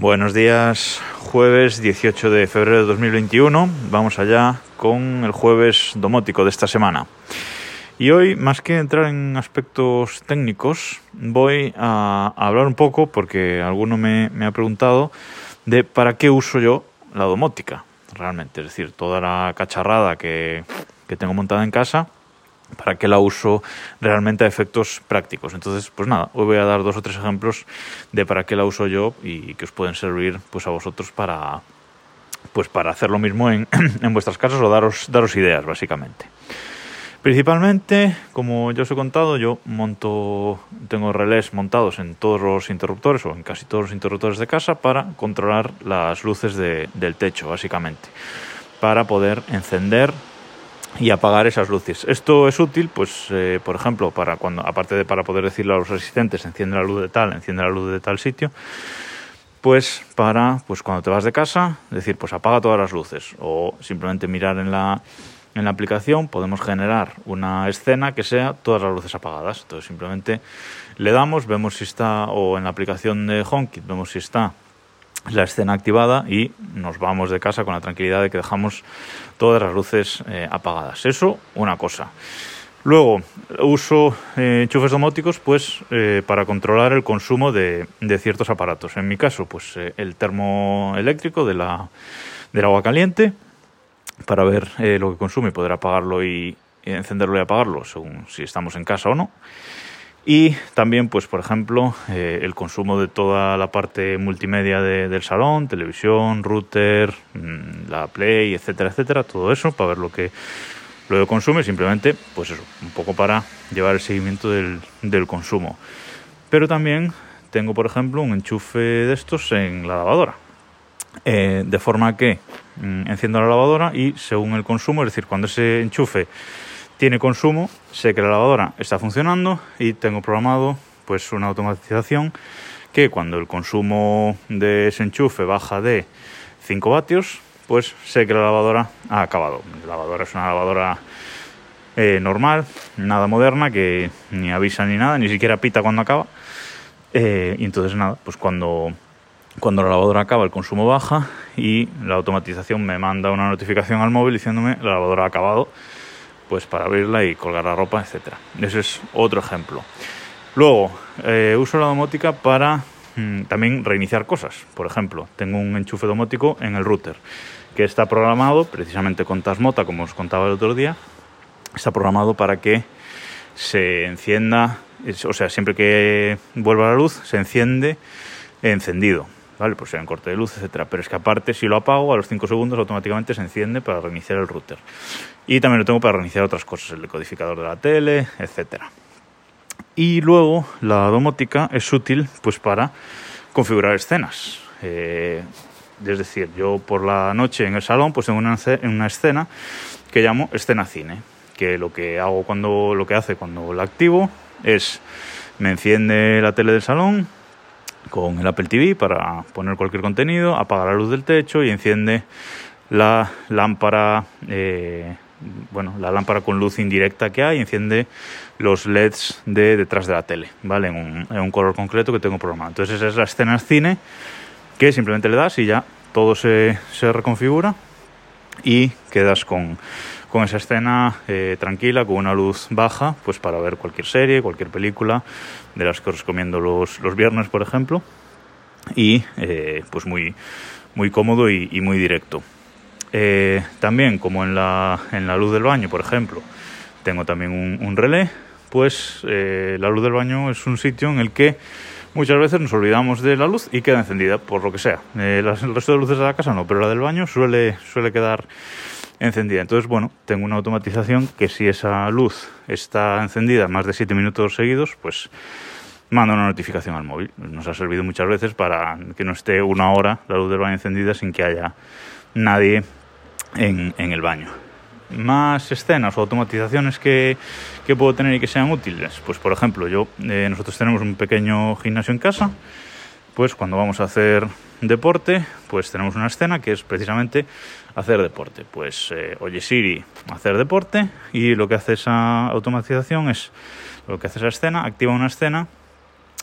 Buenos días, jueves 18 de febrero de 2021. Vamos allá con el jueves domótico de esta semana. Y hoy, más que entrar en aspectos técnicos, voy a hablar un poco, porque alguno me, ha preguntado, de para qué uso yo la domótica, realmente. Es decir, toda la cacharrada que, que tengo montada en casa, para qué la uso realmente a efectos prácticos. Entonces, pues nada, hoy voy a dar dos o tres ejemplos de para qué la uso yo y que os pueden servir pues a vosotros para pues para hacer lo mismo en, en vuestras casas o daros, daros ideas, básicamente. Principalmente, como ya os he contado, yo monto, tengo relés montados en todos los interruptores o en casi todos los interruptores de casa para controlar las luces de, del techo, básicamente, para poder encender y apagar esas luces. Esto es útil, pues, eh, por ejemplo, para cuando, aparte de para poder decirle a los asistentes, enciende la luz de tal, enciende la luz de tal sitio, pues para, pues cuando te vas de casa, decir, pues apaga todas las luces, o simplemente mirar en la, en la aplicación, podemos generar una escena que sea todas las luces apagadas. Entonces simplemente le damos, vemos si está, o en la aplicación de HomeKit, vemos si está la escena activada y nos vamos de casa con la tranquilidad de que dejamos todas las luces eh, apagadas. Eso, una cosa. Luego, uso eh, enchufes domóticos pues, eh, para controlar el consumo de, ciertos aparatos. En mi caso, pues el termoeléctrico de la, del agua caliente, para ver lo que consume y poder apagarlo y encenderlo y apagarlo según si estamos en casa o no. Y también, pues, por ejemplo, eh, el consumo de toda la parte multimedia del salón, televisión, router, mm, la Play, etcétera, etcétera, todo eso para ver lo que lo consume, simplemente, pues eso, un poco para llevar el seguimiento del, del consumo. Pero también tengo, por ejemplo, un enchufe de estos en la lavadora. Eh, de forma que mm, enciendo la lavadora y según el consumo, es decir, cuando ese enchufe tiene consumo, sé que la lavadora está funcionando y tengo programado pues una automatización que cuando el consumo de ese enchufe baja de 5 vatios, pues sé que la lavadora ha acabado. La lavadora es una lavadora eh, normal, nada moderna, que ni avisa ni nada, ni siquiera pita cuando acaba. Eh, y entonces nada, pues cuando, cuando la lavadora acaba el consumo baja y la automatización me manda una notificación al móvil diciéndome la lavadora ha acabado pues para abrirla y colgar la ropa, etcétera. Ese es otro ejemplo. Luego, eh, uso la domótica para mm, también reiniciar cosas. Por ejemplo, tengo un enchufe domótico en el router que está programado precisamente con Tasmota, como os contaba el otro día. Está programado para que se encienda, o sea, siempre que vuelva la luz, se enciende encendido. ¿Vale? Pues sea en corte de luz, etcétera. Pero es que aparte, si lo apago, a los 5 segundos automáticamente se enciende para reiniciar el router. Y también lo tengo para reiniciar otras cosas, el decodificador de la tele, etcétera. Y luego la domótica es útil pues para configurar escenas. Eh, es decir, yo por la noche en el salón pues tengo una, una escena que llamo escena cine, que lo que hago cuando lo que hace cuando la activo es me enciende la tele del salón, con el Apple TV para poner cualquier contenido, apaga la luz del techo y enciende la lámpara, eh, bueno, la lámpara con luz indirecta que hay, enciende los LEDs de detrás de la tele, ¿vale? En un, en un color concreto que tengo programado. Entonces esa es la escena cine que simplemente le das y ya todo se, se reconfigura y quedas con, con esa escena eh, tranquila, con una luz baja, pues para ver cualquier serie, cualquier película, de las que os recomiendo los, los viernes, por ejemplo, y eh, pues muy, muy cómodo y, muy directo. Eh, también, como en la, en la luz del baño, por ejemplo, tengo también un, relé, pues la luz del baño es un sitio en el que muchas veces nos olvidamos de la luz y queda encendida, por lo que sea. el resto de luces de la casa no, pero la del baño suele, suele quedar encendida. Entonces, bueno, tengo una automatización que si esa luz está encendida más de 7 minutos seguidos, pues manda una notificación al móvil. Nos ha servido muchas veces para que no esté una hora la luz del baño encendida sin que haya nadie en, el baño. Más escenas o automatizaciones que, que, puedo tener y que sean útiles. Pues por ejemplo, yo eh, nosotros tenemos un pequeño gimnasio en casa pues cuando vamos a hacer deporte, pues tenemos una escena que es precisamente hacer deporte. Pues eh, oye Siri, hacer deporte y lo que hace esa automatización es, lo que hace esa escena, activa una escena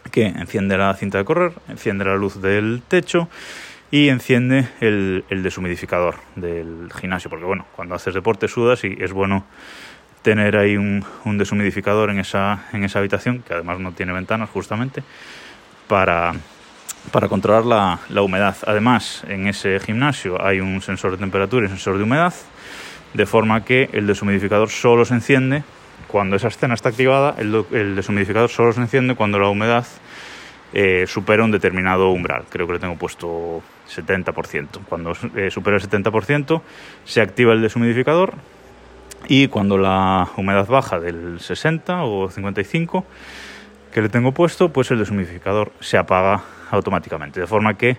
que enciende la cinta de correr, enciende la luz del techo y enciende el, deshumidificador del gimnasio, porque bueno, cuando haces deporte sudas y es bueno tener ahí un, un deshumidificador en esa, en esa habitación, que además no tiene ventanas justamente, para, para controlar la, la, humedad. Además, en ese gimnasio hay un sensor de temperatura y un sensor de humedad, de forma que el deshumidificador solo se enciende cuando esa escena está activada, el, deshumidificador solo se enciende cuando la humedad eh, supera un determinado umbral. Creo que le tengo puesto 70%. Cuando eh, supera el 70% se activa el deshumidificador y cuando la humedad baja del 60 o 55 que le tengo puesto, pues el deshumidificador se apaga automáticamente. De forma que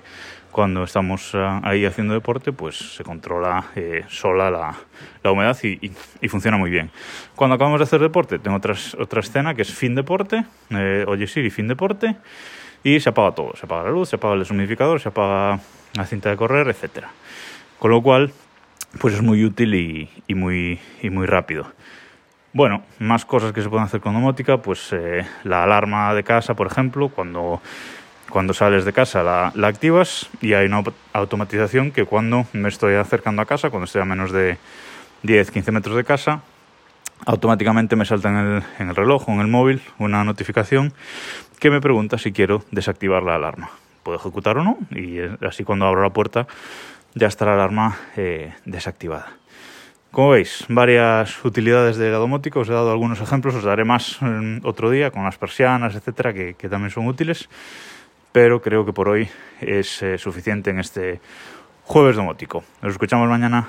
cuando estamos uh, ahí haciendo deporte, pues se controla eh, sola la, la humedad y, funciona muy bien. Cuando acabamos de hacer deporte, tengo otras, otra escena que es fin deporte, eh, oye Siri, fin deporte, y se apaga todo. Se apaga la luz, se apaga el deshumidificador, se apaga la cinta de correr, etcétera. Con lo cual, pues es muy útil y, y, muy, y muy rápido. Bueno, más cosas que se pueden hacer con domótica, pues eh, la alarma de casa, por ejemplo, cuando, cuando sales de casa la, activas y hay una automatización que cuando me estoy acercando a casa, cuando estoy a menos de 10-15 metros de casa, automáticamente me salta en el, en el reloj o en el móvil una notificación que me pregunta si quiero desactivar la alarma. Puedo ejecutar o no y así cuando abro la puerta ya está la alarma eh, desactivada. Como veis, varias utilidades de la domótica, os he dado algunos ejemplos, os daré más otro día con las persianas, etcétera, que, que también son útiles, pero creo que por hoy es eh, suficiente en este jueves domótico. Nos escuchamos mañana.